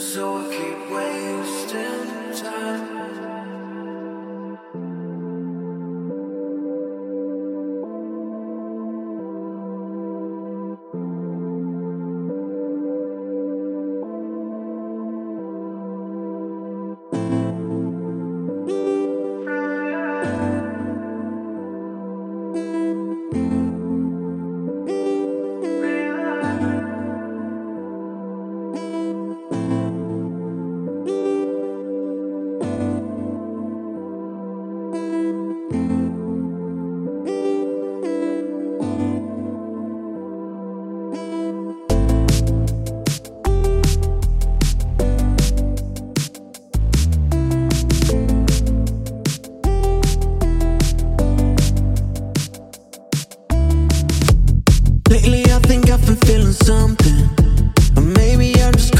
So I keep waiting.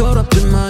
caught up in my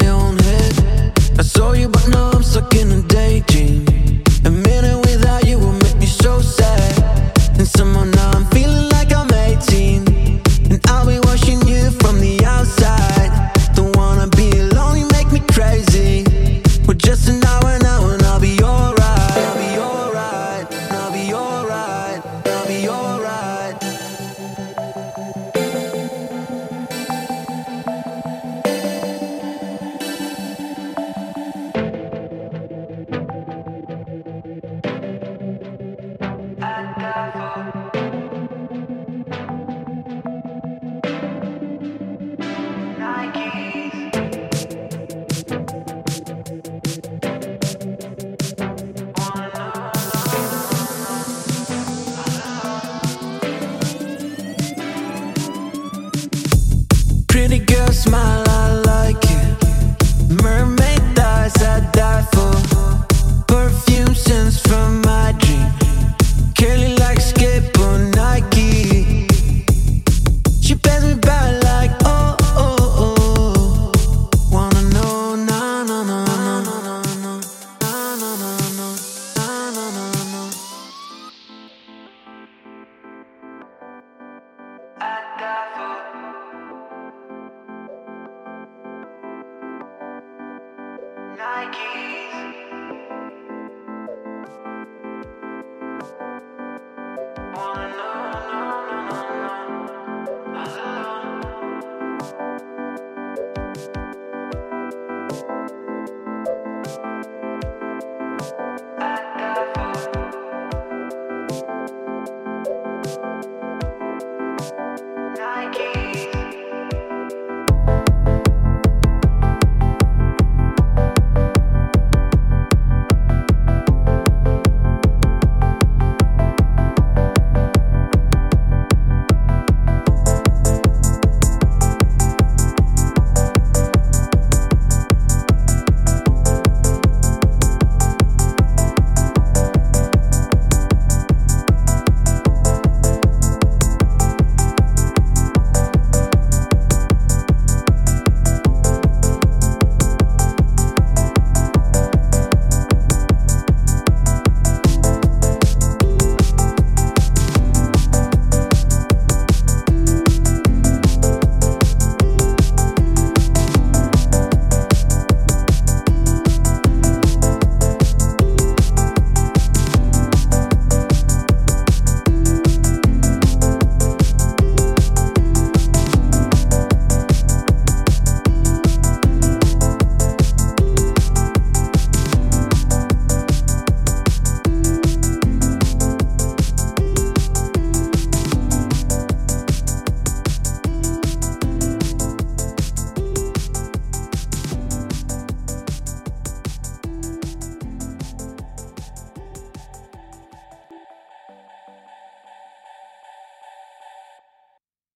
Nike.